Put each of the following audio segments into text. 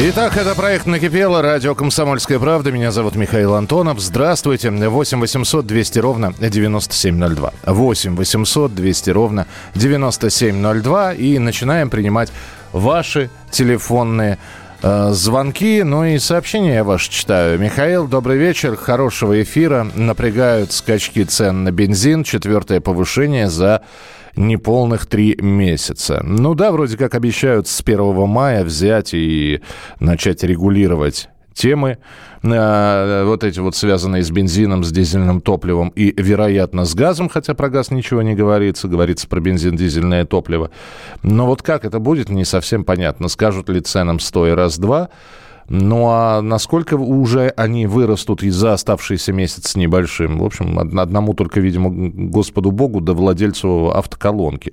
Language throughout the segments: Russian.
Итак, это проект «Накипело», радио «Комсомольская правда». Меня зовут Михаил Антонов. Здравствуйте. 8 800 200 ровно 9702. 8 800 200 ровно 9702. И начинаем принимать ваши телефонные э, звонки, ну и сообщения я ваши читаю. Михаил, добрый вечер, хорошего эфира. Напрягают скачки цен на бензин. Четвертое повышение за неполных три месяца. Ну да, вроде как обещают с 1 мая взять и начать регулировать темы, э, вот эти вот связанные с бензином, с дизельным топливом и, вероятно, с газом, хотя про газ ничего не говорится, говорится про бензин, дизельное топливо. Но вот как это будет, не совсем понятно. Скажут ли ценам сто и раз-два, ну а насколько уже они вырастут и за оставшийся месяц с небольшим? В общем, од- одному только, видимо, Господу Богу да владельцу автоколонки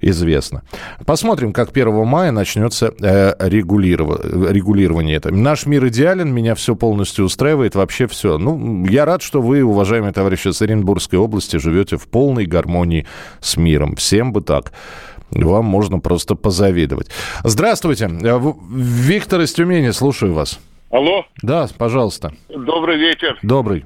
известно. Посмотрим, как 1 мая начнется э, регулиров- регулирование. Это. Наш мир идеален, меня все полностью устраивает, вообще все. Ну, я рад, что вы, уважаемые товарищи с Оренбургской области, живете в полной гармонии с миром. Всем бы так. Вам можно просто позавидовать. Здравствуйте. Э, Виктор из Тюмени, слушаю вас. Алло, Да, пожалуйста. добрый вечер. Добрый.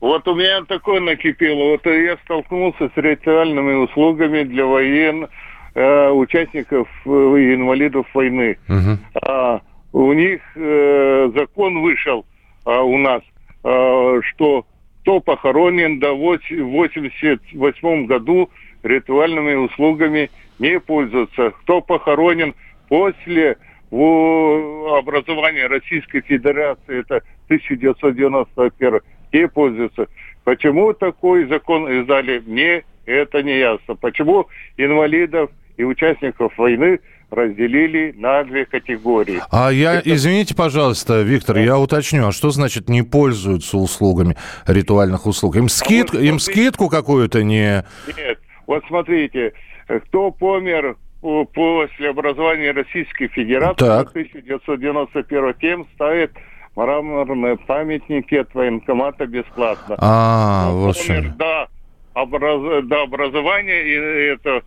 Вот у меня такое накипело. Вот я столкнулся с ритуальными услугами для воен э, участников э, инвалидов войны. Мгм. А, у них э, закон вышел а, у нас, а, что кто похоронен до 88 году ритуальными услугами не пользуется. Кто похоронен после образования Российской Федерации, это 1991, не пользуется. Почему такой закон издали, мне это не ясно. Почему инвалидов и участников войны разделили на две категории? А я, извините, пожалуйста, Виктор, я уточню, а что значит не пользуются услугами ритуальных услуг? Им, скид, вот им смотри. скидку какую-то не... Нет, вот смотрите, кто помер по- после образования Российской Федерации Так. в 1991 тем ставит мраморные памятники от военкомата бесплатно. А, вот помер что. до, образ- до образования и это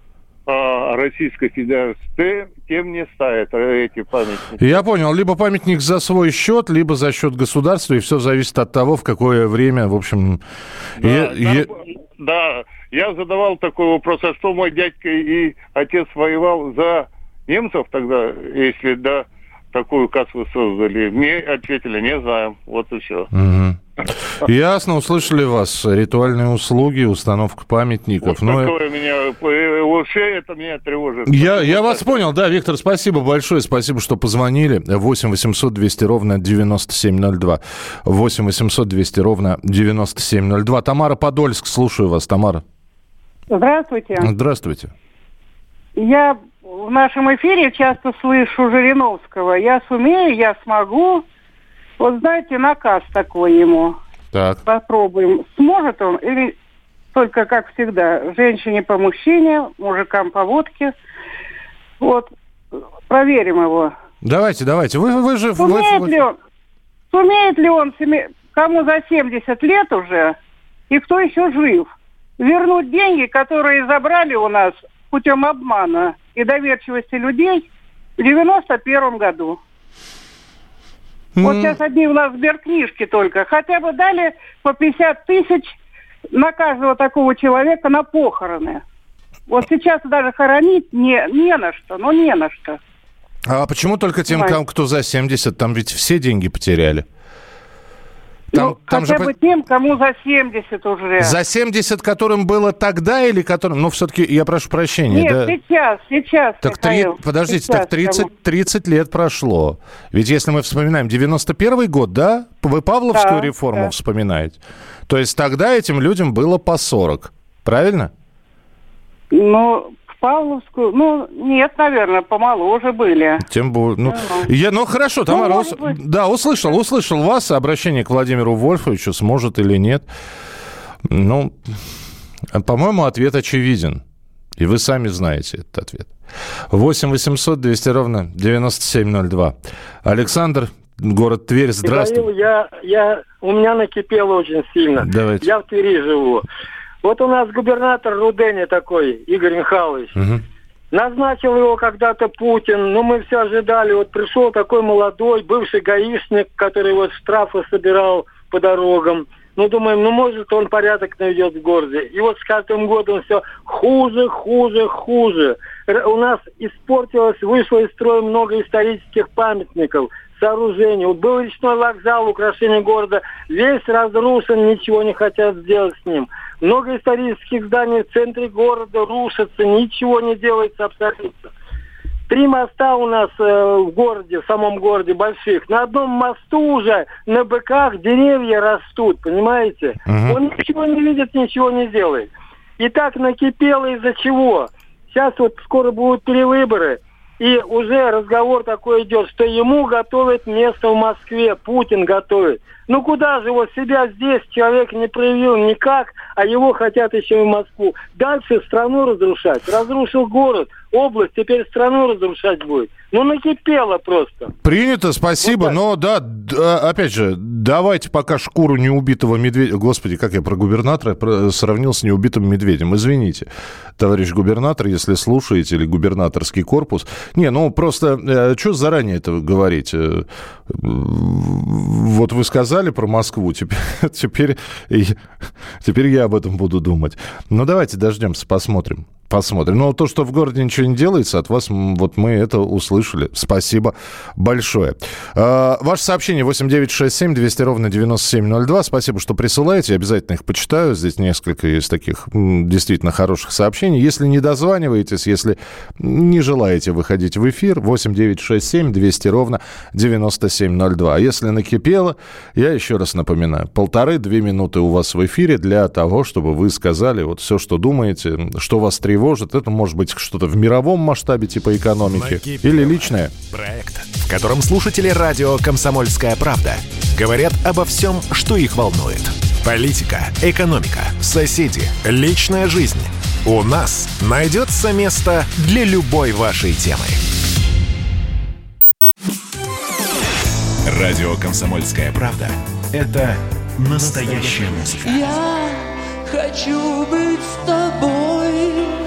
а, Российской Федерации, те- тем не ставят э, эти памятники. Я понял, либо памятник за свой счет, либо за счет государства, и все зависит от того, в какое время, в общем... Да, е- е- там, да, я задавал такой вопрос, а что мой дядька и отец воевал за немцев тогда, если да, такую кассу создали? Мне ответили, не знаем, вот и все. Мгм. Ясно, услышали вас. Ритуальные услуги, установка памятников. Вот Ну, э, такое меня, э, вообще это меня тревожит. Я, я вас понял, да, Виктор, спасибо большое, спасибо, что позвонили. 8 800 200 ровно 9702. 8 800 200 ровно 9702. Тамара Подольск, слушаю вас, Тамара. Здравствуйте. Здравствуйте. Я в нашем эфире часто слышу Жириновского. Я сумею, я смогу. Вот знаете, наказ такой ему. Так. Попробуем. Сможет он или только, как всегда, женщине по мужчине, мужикам по водке. Вот, проверим его. Давайте, давайте. Вы, вы же... Сумеет вы- ли он, сумеет ли он, кому за 70 лет уже, и кто еще жив, вернуть деньги, которые забрали у нас путем обмана и доверчивости людей в 91 году. Вот М, сейчас одни у нас сберкнижки только. Хотя бы дали по 50 тысяч на каждого такого человека на похороны. Вот сейчас даже хоронить не, не на что, ну не на что. А почему только тем, Давай. ком- кто за 70? Там ведь все деньги потеряли. Там, ну, там хотя же бы тем, кому за 70 уже. За 70, которым было тогда или которым... Ну, все-таки, я прошу прощения. Нет, да? сейчас, сейчас. Так Михаил, подождите, сейчас так 30, кому. 30 лет прошло. Ведь если мы вспоминаем 91 год, да? Вы Павловскую Да, реформу да. вспоминаете? То есть тогда этим людям было по 40. Правильно? Ну, Павловскую. Ну, нет, наверное, помоложе были. Тем более. Ну, я, ну хорошо, Тамара, Ну, ус- да, услышал, услышал вас, обращение к Владимиру Вольфовичу, сможет или нет. Ну, по-моему, ответ очевиден. И вы сами знаете этот ответ. 8 800 200 ровно 9702. Александр, город Тверь, Михаил, здравствуй. я, я, у меня накипело очень сильно. Давайте. Я в Твери живу. Вот у нас губернатор Рудени такой, Игорь Михайлович. Мгм. Назначил его когда-то Путин, но мы все ожидали. Вот пришел такой молодой, бывший гаишник, который вот штрафы собирал по дорогам. Ну, думаем, ну, может, он порядок наведет в городе. И вот с каждым годом все хуже, хуже, хуже. Р- У нас испортилось, вышло из строя много исторических памятников, сооружений. Вот был речной вокзал, украшение города, весь разрушен, ничего не хотят сделать с ним. Много исторических зданий в центре города рушатся, ничего не делается абсолютно. Три моста у нас э, в городе, в самом городе больших. На одном мосту уже на быках деревья растут, понимаете? Мгм. Он ничего не видит, ничего не делает. И так накипело из-за чего? Сейчас вот скоро будут перевыборы, и уже разговор такой идет, что ему готовят место в Москве, Путин готовит. Ну куда же его себя здесь человек не проявил никак, а его хотят еще и в Москву. Дальше страну разрушать. Разрушил город, область, теперь страну разрушать будет. Ну накипело просто. Принято, спасибо. Вот так. Но да, а, опять же, давайте пока шкуру неубитого медведя... Господи, как я про губернатора сравнил с неубитым медведем. Извините, товарищ губернатор, если слушаете, или губернаторский корпус. Не, ну просто, что заранее это говорить? Э, Вот вы сказали про Москву, теперь, теперь, теперь я об этом буду думать. Ну, давайте дождемся, посмотрим. Посмотрим. Но то, что в городе ничего не делается, от вас вот мы это услышали. Спасибо большое. А, Ваше сообщение 8967 200 ровно 9702. Спасибо, что присылаете. Обязательно их почитаю. Здесь несколько есть таких действительно хороших сообщений. Если не дозваниваетесь, если не желаете выходить в эфир, 8967 200 ровно 9702. А если накипело, я еще раз напоминаю, полторы-две минуты у вас в эфире для того, чтобы вы сказали вот все, что думаете, что вас тревожит. Это может быть что-то в мировом масштабе типа экономики Накипело. или личное. Проект, в котором слушатели радио «Комсомольская правда» говорят обо всем, что их волнует. Политика, экономика, соседи, личная жизнь. У нас найдется место для любой вашей темы. Радио «Комсомольская правда» — это настоящая музыка. Я хочу быть с тобой.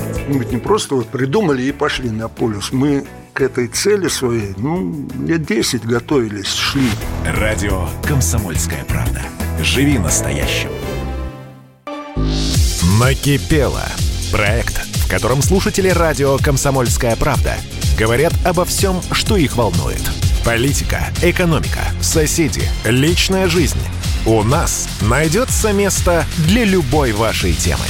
Мы ведь не просто вот придумали и пошли на полюс. Мы к этой цели своей, ну, лет 10 готовились, шли. Радио «Комсомольская правда». Живи настоящим. Накипело. Проект, в котором слушатели радио «Комсомольская правда» говорят обо всем, что их волнует. Политика, экономика, соседи, личная жизнь. У нас найдется место для любой вашей темы.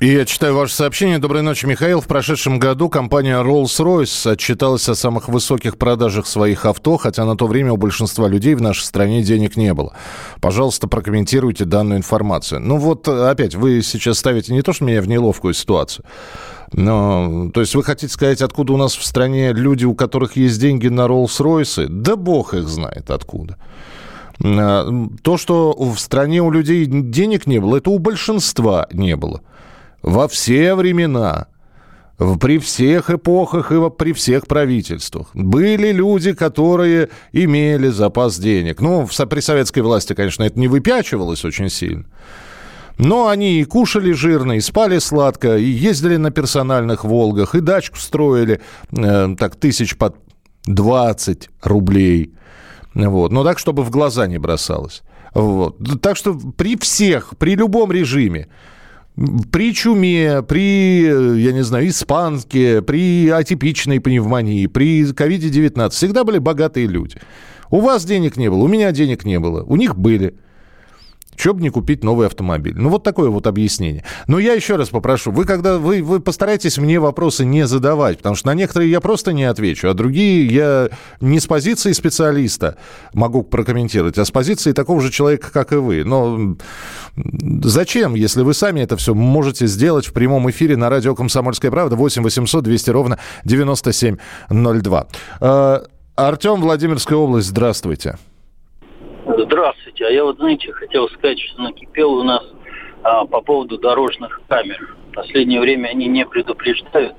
И я читаю ваше сообщение. Доброй ночи, Михаил. В прошедшем году компания Rolls-Royce отчиталась о самых высоких продажах своих авто, хотя на то время у большинства людей в нашей стране денег не было. Пожалуйста, прокомментируйте данную информацию. Ну вот, опять, вы сейчас ставите не то, что меня в неловкую ситуацию, но, то есть вы хотите сказать, откуда у нас в стране люди, у которых есть деньги на Rolls-Royce? Да бог их знает откуда. А, То, что в стране у людей денег не было, это у большинства не было. Во все времена, при всех эпохах и при всех правительствах. Были люди, которые имели запас денег. Ну, при советской власти, конечно, это не выпячивалось очень сильно. Но они и кушали жирно, и спали сладко, и ездили на персональных «Волгах», и дачку строили, э, так, тысяч под 20 рублей. Вот. Но так, чтобы в глаза не бросалось. Вот. Так что при всех, при любом режиме, при чуме, при, я не знаю, испанке, при атипичной пневмонии, при ковиде-19 всегда были богатые люди. У вас денег не было, у меня денег не было, у них были. Че бы не купить новый автомобиль? Ну, вот такое вот объяснение. Но я еще раз попрошу, вы когда вы, вы постарайтесь мне вопросы не задавать, потому что на некоторые я просто не отвечу, а другие я не с позиции специалиста могу прокомментировать, а с позиции такого же человека, как и вы. Но зачем, если вы сами это все можете сделать в прямом эфире на радио «Комсомольская правда» 8 800 200 ровно 9702. Э, Артем, Владимирская область, здравствуйте. Здравствуйте. А я вот, знаете, хотел сказать, что накипело у нас а, по поводу дорожных камер. В последнее время они не предупреждают,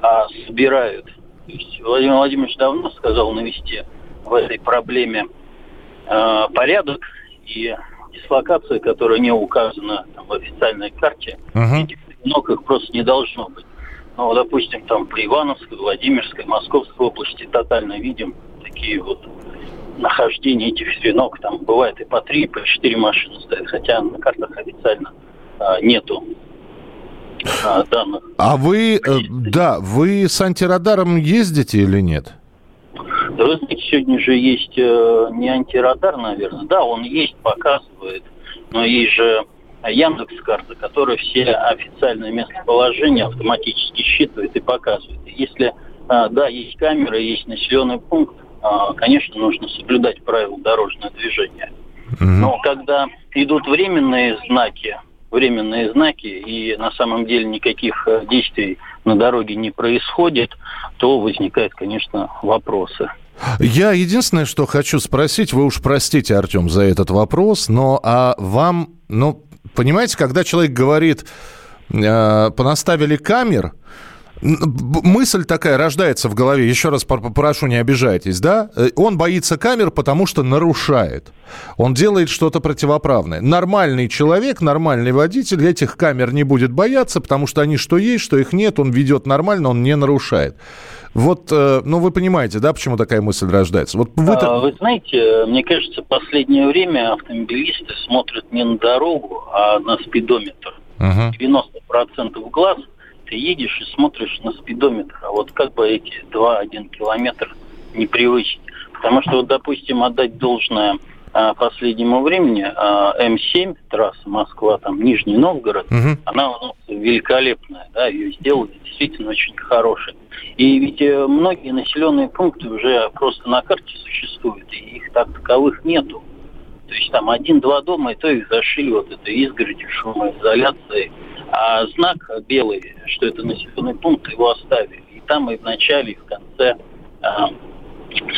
а собирают. То есть Владимир Владимирович давно сказал навести в этой проблеме а, порядок и дислокация, которая не указана там, в официальной карте, Мгм. этих одинок их просто не должно быть. Ну, допустим, там при Ивановской, Владимирской, Московской области тотально видим такие вот нахождения этих стренок. Там бывает и по три, и по четыре машины стоят, хотя на картах официально а, нету а, данных. А вы, э, да, вы с антирадаром ездите или нет? Да Вы знаете, сегодня же есть э, не антирадар, наверное. Да, он есть, показывает, но есть же Яндекс карта, которая все официальные местоположения автоматически считывает и показывает. Если а, да, есть камера, есть населенный пункт, конечно, нужно соблюдать правила дорожного движения. Но когда идут временные знаки, временные знаки, и на самом деле никаких э, действий на дороге не происходит, то возникают, конечно, вопросы. Я единственное, что хочу спросить, вы уж простите, Артем, за этот вопрос, но а вам, ну, понимаете, когда человек говорит, э, понаставили камер, мысль такая рождается в голове, еще раз попрошу, не обижайтесь, да? Э, Он боится камер, потому что нарушает. Он делает что-то противоправное. Нормальный человек, нормальный водитель этих камер не будет бояться, потому что они что есть, что их нет, он ведет нормально, он не нарушает. Вот, э, ну, вы понимаете, да, почему такая мысль рождается? Вот вы А, Вы знаете, мне кажется, в последнее время автомобилисты смотрят не на дорогу, а на спидометр. Мгм. 90% глаз ты едешь и смотришь на спидометр. А вот как бы эти 2-1 километр не превысить? Потому что, вот, допустим, отдать должное а, последнему времени, а, М7, трасса Москва, там, Нижний Новгород, Мгм. она у нас великолепная, да, ее сделали действительно очень хорошей. И ведь э, многие населенные пункты уже просто на карте существуют, и их так таковых нету. То есть там один-два дома, и то их зашили вот этой изгородью, шумоизоляцией. А знак белый, что это населенный пункт, его оставили. И там и в начале, и в конце а,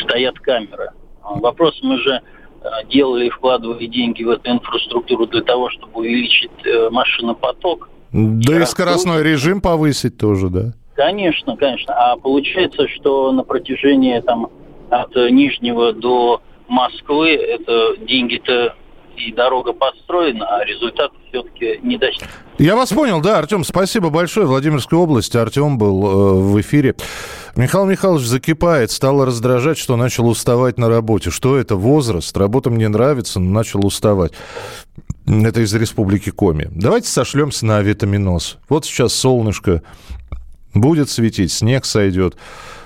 стоят камеры. А, Вопрос мы же а, делали и вкладывали деньги в эту инфраструктуру для того, чтобы увеличить э, машинопоток. Да и скоростной режим повысить тоже, да. Конечно, конечно. А получается, что на протяжении там от э, Нижнего до Москвы это деньги-то и дорога построена, а результат все-таки не достиг. Я вас понял, да, Артем, спасибо большое. Владимирская область, Артем был э, в эфире. Михаил Михайлович закипает, стало раздражать, что начал уставать на работе. Что это? Возраст. Работа мне нравится, но начал уставать. Это из республики Коми. Давайте сошлемся на авитаминоз. Вот сейчас солнышко будет светить, снег сойдет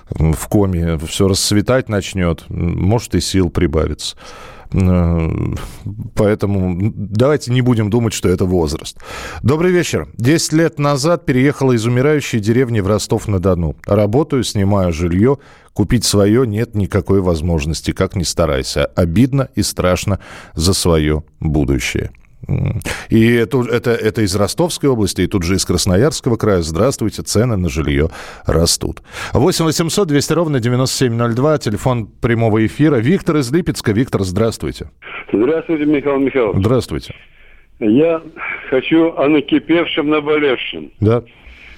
в Коми, все расцветать начнет, может и сил прибавится. Э, Поэтому давайте не будем думать, что это возраст. Добрый вечер. Десять лет назад переехала из умирающей деревни в Ростов-на-Дону. Работаю, снимаю жилье. Купить свое нет никакой возможности, как ни старайся. Обидно и страшно за свое будущее. И это, это, это из Ростовской области, и тут же из Красноярского края. Здравствуйте, цены на жилье растут. 8 800 200 ровно 9702, телефон прямого эфира. Виктор из Липецка. Виктор, здравствуйте. Здравствуйте, Михаил Михайлович. Здравствуйте. Я хочу о накипевшем, наболевшем. Да.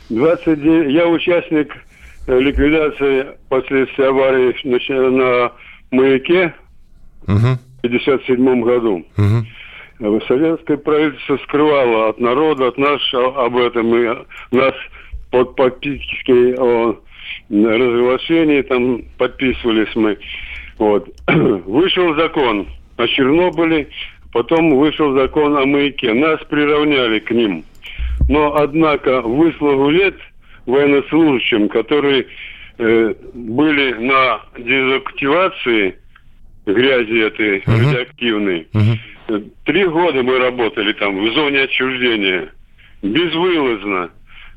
29, я участник ликвидации последствий аварии на, на маяке Мгм. в 1957 году. Мгм. Советское правительство скрывало от народа, от нас об этом. И нас под подпиской о разглашении там подписывались мы. Вот. Вышел закон о Чернобыле, потом вышел закон о маяке. Нас приравняли к ним. Но, однако, выслугу лет военнослужащим, которые э, были на дезактивации грязи этой радиоактивной. Три года мы работали там в зоне отчуждения. Безвылазно.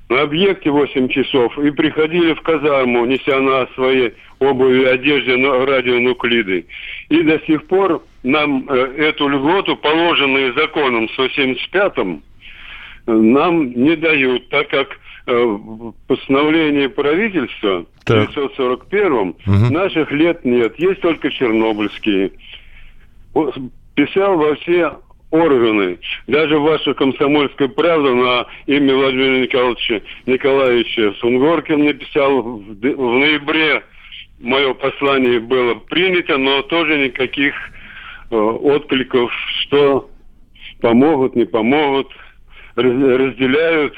На объекте 8 часов. И приходили в казарму, неся на своей обуви, одежде радионуклиды. И до сих пор нам э, эту льготу, положенную законом 175-м, э, нам не дают, так как э, в постановлении правительства Так. 941 наших лет нет, есть только чернобыльские. Писал во все органы, даже ваша комсомольская правда на имя Владимира Николаевича Николаевича Сунгоркин написал в, в ноябре мое послание было принято, но тоже никаких э, откликов, что помогут, не помогут, раз- разделяют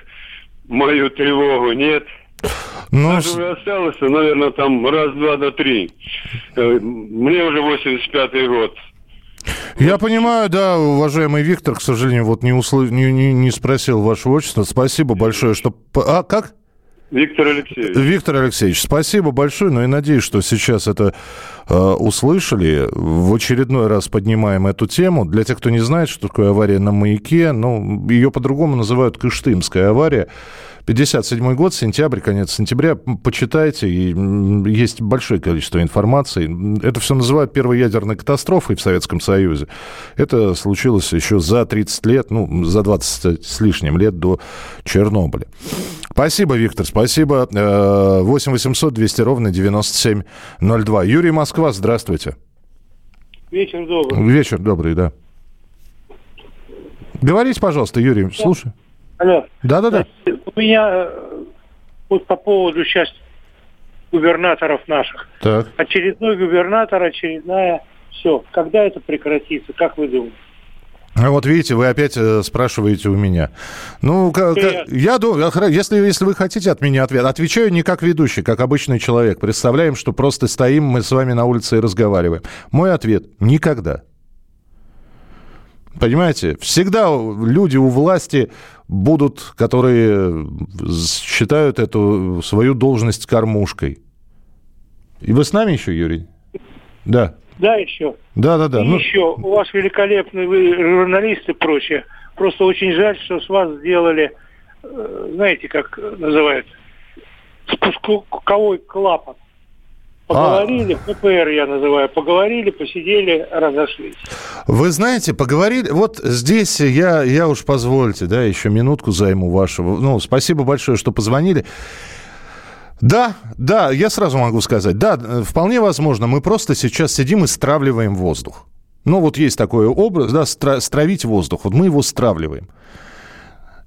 мою тревогу, нет. Ну, Даже уже осталось, наверное, там раз, два, до три. Э, Мне уже 85-й год. Я понимаю, да, уважаемый Виктор, к сожалению, вот не, усл- не, не, не спросил ваше отчество. Спасибо большое, что... А, как? Виктор Алексеевич. Виктор Алексеевич, спасибо большое, но я надеюсь, что сейчас это э, услышали. В очередной раз поднимаем эту тему. Для тех, кто не знает, что такое авария на маяке, ну, ее по-другому называют Кыштымская авария. 57 год, сентябрь, конец сентября. Почитайте, и есть большое количество информации. Это все называют первой ядерной катастрофой в Советском Союзе. Это случилось еще за 30 лет, ну, за 20 с лишним лет до Чернобыля. Спасибо, Виктор, спасибо. Э, 8 800 200 ровно 9702. Юрий Москва, здравствуйте. Вечер добрый. Вечер добрый, да. Говорите, пожалуйста, Юрий, слушай. Алло. Да-да-да. У меня э, вот по поводу сейчас губернаторов наших. Так. Очередной губернатор, очередная... Все. Когда это прекратится, как вы думаете? А вот видите, вы опять э, спрашиваете у меня. Ну, ка- ка- Привет. я думаю, если, если вы хотите от меня ответ, отвечаю не как ведущий, как обычный человек. Представляем, что просто стоим мы с вами на улице и разговариваем. Мой ответ – никогда. Понимаете, всегда люди у власти будут, которые считают эту свою должность кормушкой. И вы с нами еще, Юрий? Да. Да, еще. Да, да, да. И Ну, еще, у вас великолепные вы журналисты и прочее. Просто очень жаль, что с вас сделали, э, знаете, как называют, спусковой клапан. Поговорили, ППР я называю, поговорили, посидели, разошлись. Вы знаете, поговорили... Вот здесь я, я уж позвольте, да, еще минутку займу вашего. Ну, спасибо большое, что позвонили. Да, да, я сразу могу сказать, да, э, вполне возможно, мы просто сейчас сидим и стравливаем воздух. Ну, вот есть такой образ, да, стра- стравить воздух. Вот мы его стравливаем.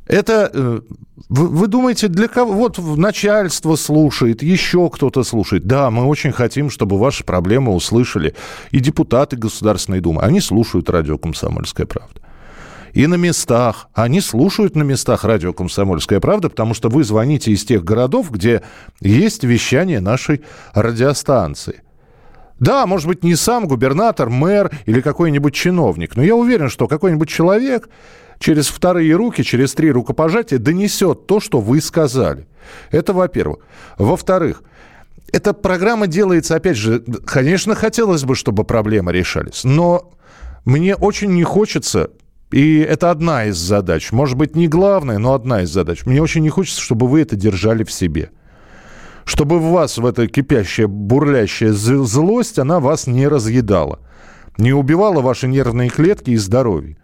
Это, э, вы, вы думаете, для кого? Вот начальство слушает, еще кто-то слушает. Да, мы очень хотим, чтобы ваши проблемы услышали и депутаты Государственной Думы. Они слушают радио «Комсомольская правда». И на местах. Они слушают на местах радио «Комсомольская правда», потому что вы звоните из тех городов, где есть вещание нашей радиостанции. Да, может быть, не сам губернатор, мэр или какой-нибудь чиновник, но я уверен, что какой-нибудь человек через вторые руки, через три рукопожатия донесет то, что вы сказали. Это во-первых. Во-вторых, эта программа делается, опять же, конечно, хотелось бы, чтобы проблемы решались, но мне очень не хочется, и это одна из задач, может быть, не главная, но одна из задач. Мне очень не хочется, чтобы вы это держали в себе чтобы в вас, в эта кипящая, бурлящая злость, она вас не разъедала, не убивала ваши нервные клетки и здоровье.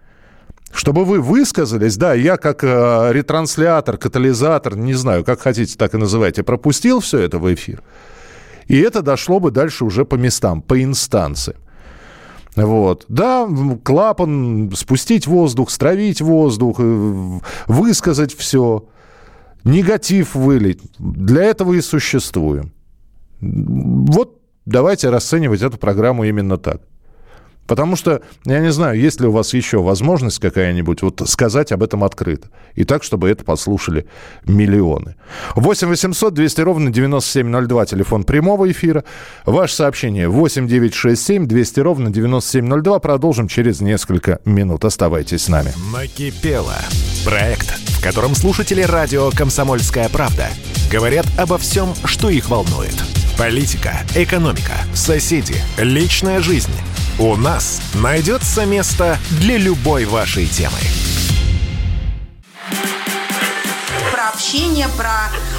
Чтобы вы высказались, да, я как э, ретранслятор, катализатор, не знаю, как хотите, так и называйте, пропустил все это в эфир. И это дошло бы дальше уже по местам, по инстанциям. Вот. Да, клапан, спустить воздух, стравить воздух, э, высказать все негатив вылить. Для этого и существуем. Вот давайте расценивать эту программу именно так. Потому что, я не знаю, есть ли у вас еще возможность какая-нибудь вот сказать об этом открыто. И так, чтобы это послушали миллионы. 8 800 200 ровно 9702, телефон прямого эфира. Ваше сообщение 8 967 200 ровно 9702. Продолжим через несколько минут. Оставайтесь с нами. Накипело. Проект, в котором слушатели радио «Комсомольская правда» говорят обо всем, что их волнует. Политика, экономика, соседи, личная жизнь. У нас найдется место для любой вашей темы. Про общение, про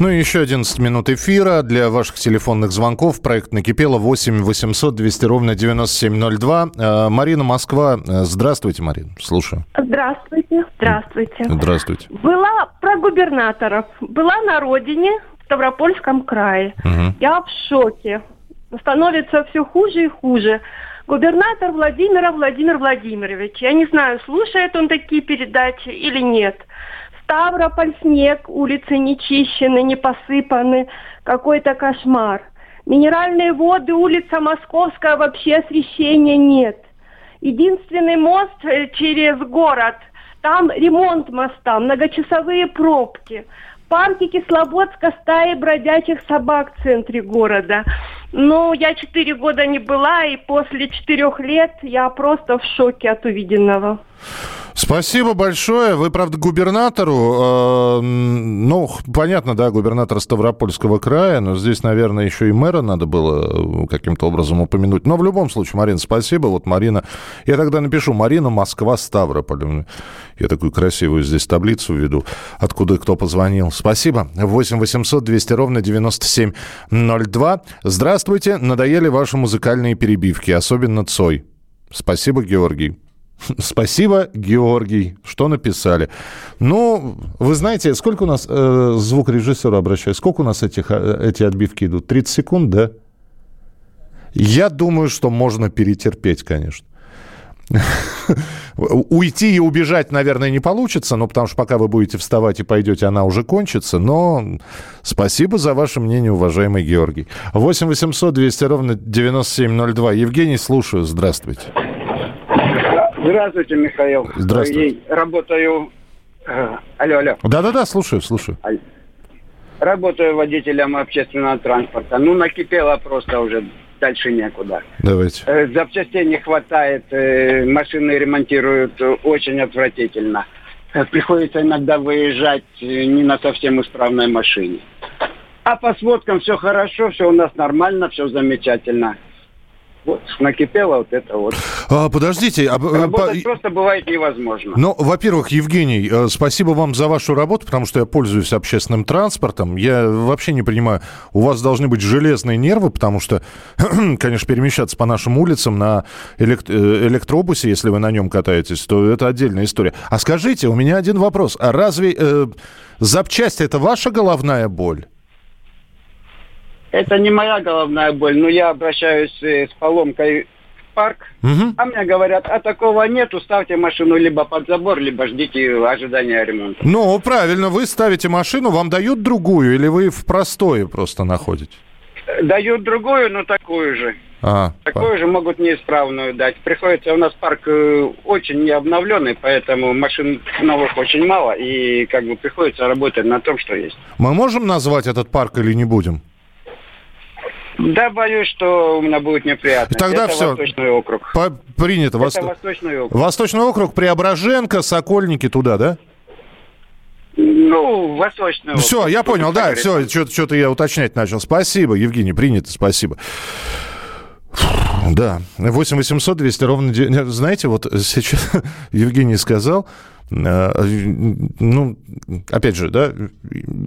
Ну и еще 11 минут эфира для ваших телефонных звонков. Проект «Накипело» 8 800 200 ровно 9702. Э, Марина Москва. Э, Здравствуйте, Марина. Слушаю. Здравствуйте. Здравствуйте. Здравствуйте. Была про губернаторов. Была на родине, в Ставропольском крае. Мгм. Я в шоке. Становится все хуже и хуже. Губернатор Владимира Владимир Владимирович. Я не знаю, слушает он такие передачи или нет. Ставрополь снег, улицы не чищены, не посыпаны. Какой-то кошмар. Минеральные воды, улица Московская, вообще освещения нет. Единственный мост э, через город. Там ремонт моста, многочасовые пробки. Парки Кисловодска, стаи бродячих собак в центре города. Ну, я четыре года не была, и после четырех лет я просто в шоке от увиденного. Спасибо большое. Вы, правда, губернатору, э, ну, понятно, да, губернатора Ставропольского края, но здесь, наверное, еще и мэра надо было э, каким-то образом упомянуть. Но в любом случае, Марина, спасибо. Вот Марина, я тогда напишу, Марина, Москва, Ставрополь. Я такую красивую здесь таблицу веду, откуда кто позвонил. Спасибо. 8 800 200 ровно 9702. Здравствуйте. Надоели ваши музыкальные перебивки, особенно Цой. Спасибо, Георгий. Спасибо, Георгий, что написали. Ну, вы знаете, сколько у нас э, звукорежиссера обращаюсь, сколько у нас этих, э, эти отбивки идут? 30 секунд, да? Я думаю, что можно перетерпеть, конечно. Уйти и убежать, наверное, не получится, ну, потому что пока вы будете вставать и пойдете, она уже кончится. Но спасибо за ваше мнение, уважаемый Георгий. 8 800 200 ровно 9702. Евгений, слушаю. Здравствуйте. Здравствуйте, Михаил. Здравствуйте. Я работаю... э, Алло, алло. Да-да-да, слушаю, слушаю. Работаю водителем общественного транспорта. Ну, накипело просто уже. Дальше некуда. Давайте. Э, Запчастей не хватает. э, Машины ремонтируют очень отвратительно. Э, Приходится иногда выезжать не на совсем исправной машине. А по сводкам все хорошо, все у нас нормально, все замечательно. Вот, накипело вот это вот. А, подождите, а, э, Работать по- просто бывает невозможно. Ну, во-первых, Евгений, э, спасибо вам за вашу работу, потому что я пользуюсь общественным транспортом. Я вообще не понимаю, у вас должны быть железные нервы, потому что, конечно, перемещаться по нашим улицам на элект- э, электробусе, если вы на нем катаетесь, то это отдельная история. А скажите, у меня один вопрос. А разве э, запчасть это ваша головная боль? Это не моя головная боль, но я обращаюсь э, с поломкой в парк, а мне говорят, а такого нету, ставьте машину либо под забор, либо ждите ожидания ремонта. Ну, правильно, вы ставите машину, вам дают другую, или вы в простое просто находите? Э, Дают другую, но такую же. А, Такую же могут неисправную дать. Приходится, у нас парк э, очень не обновленный, поэтому машин новых очень мало, и как бы приходится работать на том, что есть. мы можем назвать этот парк или не будем? Да, боюсь, что у меня будет неприятно. Тогда Это всё. Восточный округ. По- принято. Это Восто- Восточный округ. Восточный округ, Преображенка, Сокольники, туда, да? Ну, Восточный округ. Все, я понял, да, все, что-то я уточнять начал. Спасибо, Евгений, принято, спасибо. Да, 8 800 200 ровно... Знаете, вот сейчас Евгений сказал, э, ну, опять же, да,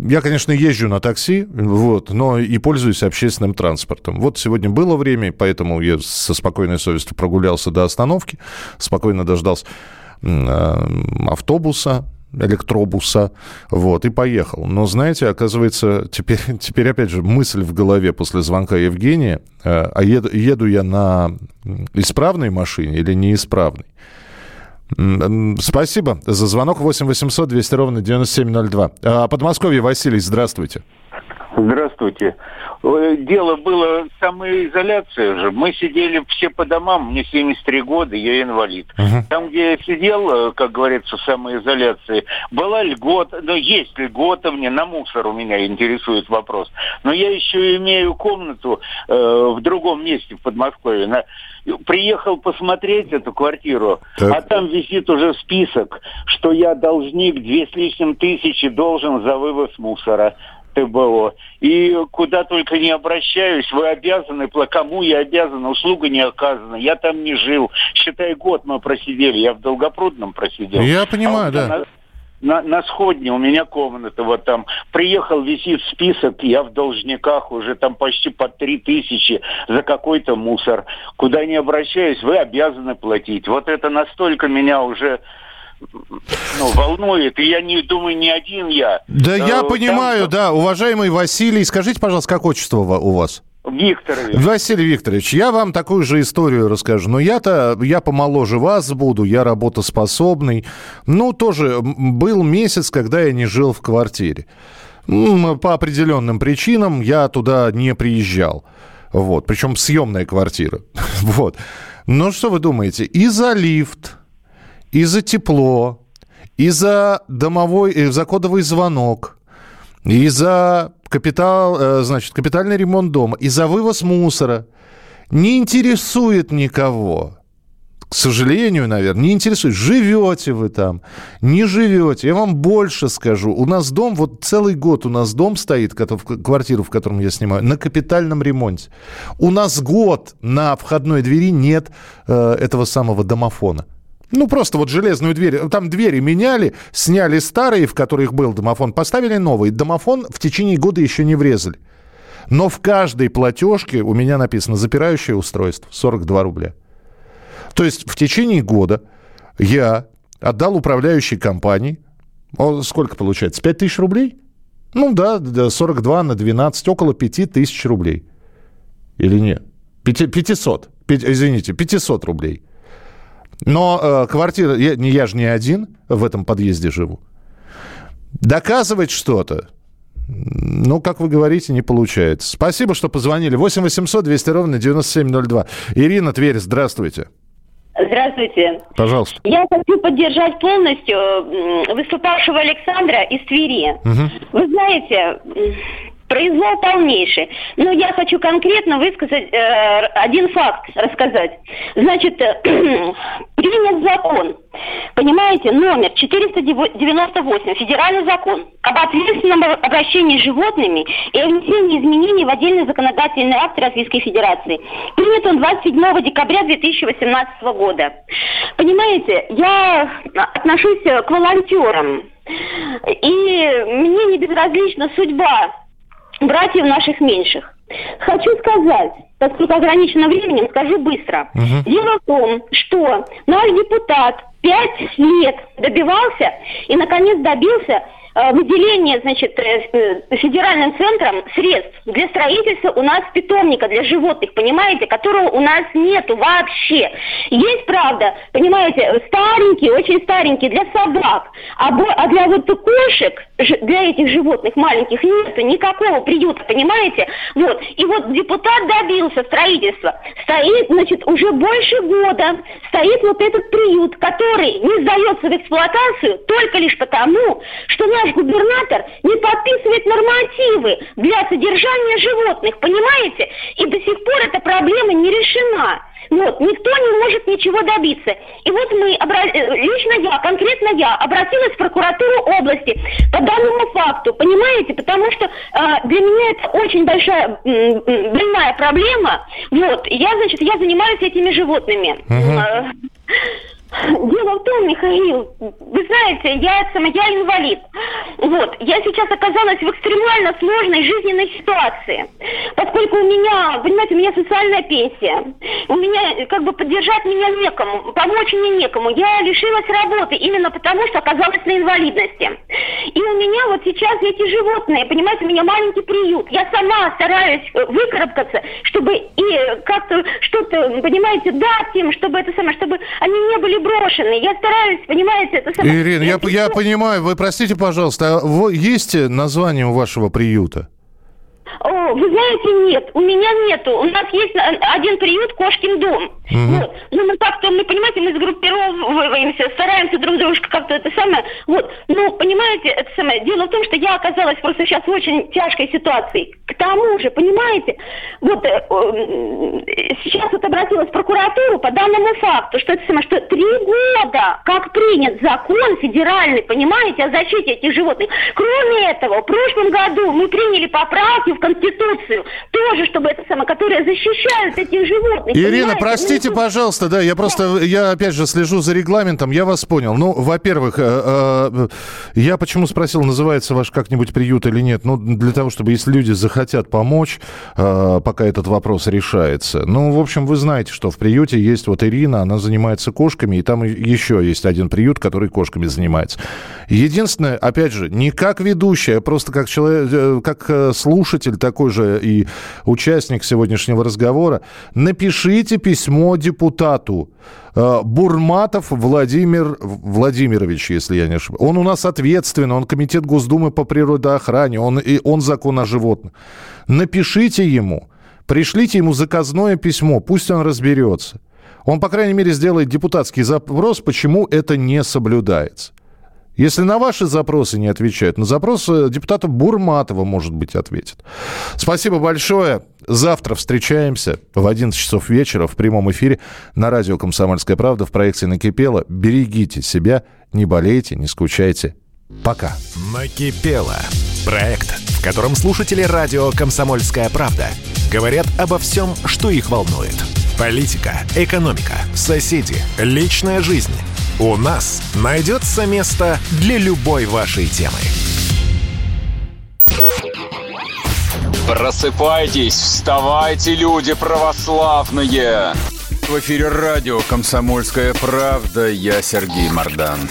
я, конечно, езжу на такси, вот, но и пользуюсь общественным транспортом. Вот сегодня было время, поэтому я со спокойной совестью прогулялся до остановки, спокойно дождался э, автобуса, электробуса, вот, и поехал. Но, знаете, оказывается, теперь, теперь опять же, мысль в голове после звонка Евгения, э, а еду, еду я на исправной машине или неисправной? Спасибо за звонок 8 800 200 ровно 9702. А, Подмосковье, Василий, здравствуйте. Здравствуйте. Э, Дело было самоизоляция же. Мы сидели все по домам, мне 73 года, я инвалид. Там, где я сидел, э, как говорится, в самоизоляции, была льгота, ну, есть льгота мне, на мусор у меня интересует вопрос. Но я еще имею комнату э, в другом месте в Подмосковье. На- Приехал посмотреть эту квартиру, а там висит уже список, что я должник две с лишним тысячи должен за вывоз мусора. ТБО. И куда только не обращаюсь, вы обязаны, кому я обязан, услуга не оказана. Я там не жил. Считай, год мы просидели, я в Долгопрудном просидел. Я понимаю, А да. на- на, на сходне у меня комната вот там. Приехал, висит список, я в должниках уже там почти по три тысячи за какой-то мусор. Куда не обращаюсь, вы обязаны платить. Вот это настолько меня уже ну, волнует. И я не думаю, не один я. Да Э, я там понимаю, да. Уважаемый Василий, скажите, пожалуйста, как отчество у вас? Викторович. Василий Викторович, я вам такую же историю расскажу. Но я-то, я помоложе вас буду, я работоспособный. Ну, тоже был месяц, когда я не жил в квартире. По определенным причинам я туда не приезжал. Вот, причем съемная квартира. Вот. Но что вы думаете? И за лифт, и за тепло, и за домовой, и за кодовый звонок, и за капитал, э, значит, капитальный ремонт дома, и за вывоз мусора не интересует никого. К сожалению, наверное, не интересует. Живете вы там, не живете. Я вам больше скажу. У нас дом, вот целый год у нас дом стоит, квартиру, в котором я снимаю, на капитальном ремонте. У нас год на входной двери нет э, этого самого домофона. Ну, просто вот железную дверь. Там двери меняли, сняли старые, в которых был домофон, поставили новый. Домофон в течение года еще не врезали. Но в каждой платежке у меня написано запирающее устройство 42 рубля. То есть в течение года я отдал управляющей компании, о, сколько получается, 5 тысяч рублей? Ну да, да, 42 на 12, около 5 тысяч рублей. Или нет? Пяти- 500, Пять- извините, 500 рублей. Но э, квартира, я, не, я же не один в этом подъезде живу. Доказывать что-то, ну, как вы говорите, не получается. Спасибо, что позвонили. 8 800 200 ровно 9702. Ирина Тверь, здравствуйте. Здравствуйте. Пожалуйста. Я хочу поддержать полностью выступавшего Александра из Твери. Вы знаете, произвол полнейший. Но я хочу конкретно высказать э, один факт, рассказать. Значит, э, принят закон, понимаете, номер 498, федеральный закон об ответственном обращении с животными и о внесении изменений в отдельные законодательные акты Российской Федерации. Принят он 27 декабря 2018 года. Понимаете, я отношусь к волонтерам. И мне не безразлична судьба братьев наших меньших. Хочу сказать, поскольку ограничено временем, скажу быстро. Дело в том, что наш депутат пять лет добивался и, наконец, добился э, выделения, значит, э, э, федеральным центром средств для строительства у нас питомника для животных, понимаете, которого у нас нету вообще. Есть, правда, понимаете, старенький, очень старенький для собак, а, а для вот кошек, для этих животных маленьких нету никакого приюта, понимаете? Вот. И вот депутат добился строительства. Стоит, значит, уже больше года стоит вот этот приют, который не сдается в эксплуатацию только лишь потому, что наш губернатор не подписывает нормативы для содержания животных, понимаете? И до сих пор эта проблема не решена. Вот, никто не может ничего добиться. И вот мы, обра- э, лично я, конкретно я, обратилась в прокуратуру области по данному факту, понимаете? Потому что э, для меня это очень большая, м, больная проблема. Вот, я, значит, я занимаюсь этими животными. Э, Дело в том, Михаил, вы знаете, я, сама, я инвалид. Вот, я сейчас оказалась в экстремально сложной жизненной ситуации. Поскольку у меня, понимаете, у меня социальная пенсия. У меня, как бы, поддержать меня некому, помочь мне некому. Я лишилась работы именно потому, что оказалась на инвалидности. И у меня вот сейчас эти животные, понимаете, у меня маленький приют. Я сама стараюсь э, выкарабкаться, чтобы и как-то что-то, понимаете, дать им, чтобы это самое, чтобы они не были брошены. Я стараюсь, понимаете, это самое. Ирина, я, я понимаю, вы простите, пожалуйста, а есть название у вашего приюта? О, вы знаете, нет, у меня нету. У нас есть а, один приют Кошкин дом. Вот. Ну, мы как-то, мы, понимаете, мы сгруппировываемся, стараемся друг дружка как-то это самое. Вот. Но, понимаете, это самое. Дело в том, что я оказалась просто сейчас в очень тяжкой ситуации. К тому же, понимаете, вот э, э, сейчас вот обратилась в прокуратуру по данному факту, что это самое, что три года, как принят закон федеральный, понимаете, о защите этих животных. Кроме этого, в прошлом году мы приняли поправки в Конституцию, тоже, чтобы это самое, которые защищают этих животных. Ирина, понимаете? простите, Ну, пожалуйста, да, я просто, я опять же слежу за регламентом, я вас понял. Ну, во-первых, э, э, я почему спросил, называется ваш как-нибудь приют или нет? Ну, для того, чтобы, если люди захотят помочь, э, пока этот вопрос решается. Ну, в общем, вы знаете, что в приюте есть вот Ирина, она занимается кошками, и там еще есть один приют, который кошками занимается. Единственное, опять же, не как ведущий, а просто как человек, как слушатель такой же и участник сегодняшнего разговора, напишите письмо депутату. Э, Бурматов Владимир Владимирович, если я не ошибаюсь. Он у нас ответственный, он комитет Госдумы по природоохране, он, и он закон о животных. Напишите ему, пришлите ему заказное письмо, пусть он разберется. Он, по крайней мере, сделает депутатский запрос, почему это не соблюдается. Если на ваши запросы не отвечают, на запросы депутата Бурматова, может быть, ответят. Спасибо большое. Завтра встречаемся в 11 часов вечера в прямом эфире на радио «Комсомольская правда» в проекте «Накипело». Берегите себя, не болейте, не скучайте. Пока. Накипело. Проект, в котором слушатели радио «Комсомольская правда» говорят обо всем, что их волнует. Политика, экономика, соседи, личная жизнь. У нас найдется место для любой вашей темы. Просыпайтесь, вставайте, люди православные! В эфире радио «Комсомольская правда». Я Сергей Мордан.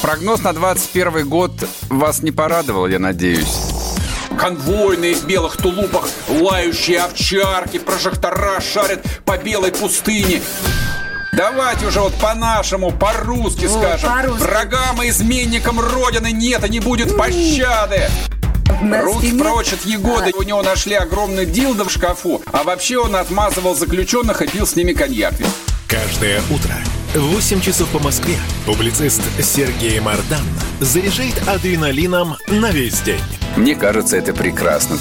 Прогноз на 21 год вас не порадовал, я надеюсь. Конвойные в белых тулупах, лающие овчарки, прожектора шарят по белой пустыне. Давайте уже вот по-нашему, по-русски Вот, скажем. по-русски. Врагам и изменникам Родины нет и не будет пощады. На Руки спине- прочь от Егоды. У него нашли огромный дилдо в шкафу. А вообще он отмазывал заключенных и пил с ними коньяк. Каждое утро в 8 часов по Москве публицист Сергей Мардан заряжает адреналином на весь день. Мне кажется, это прекрасно.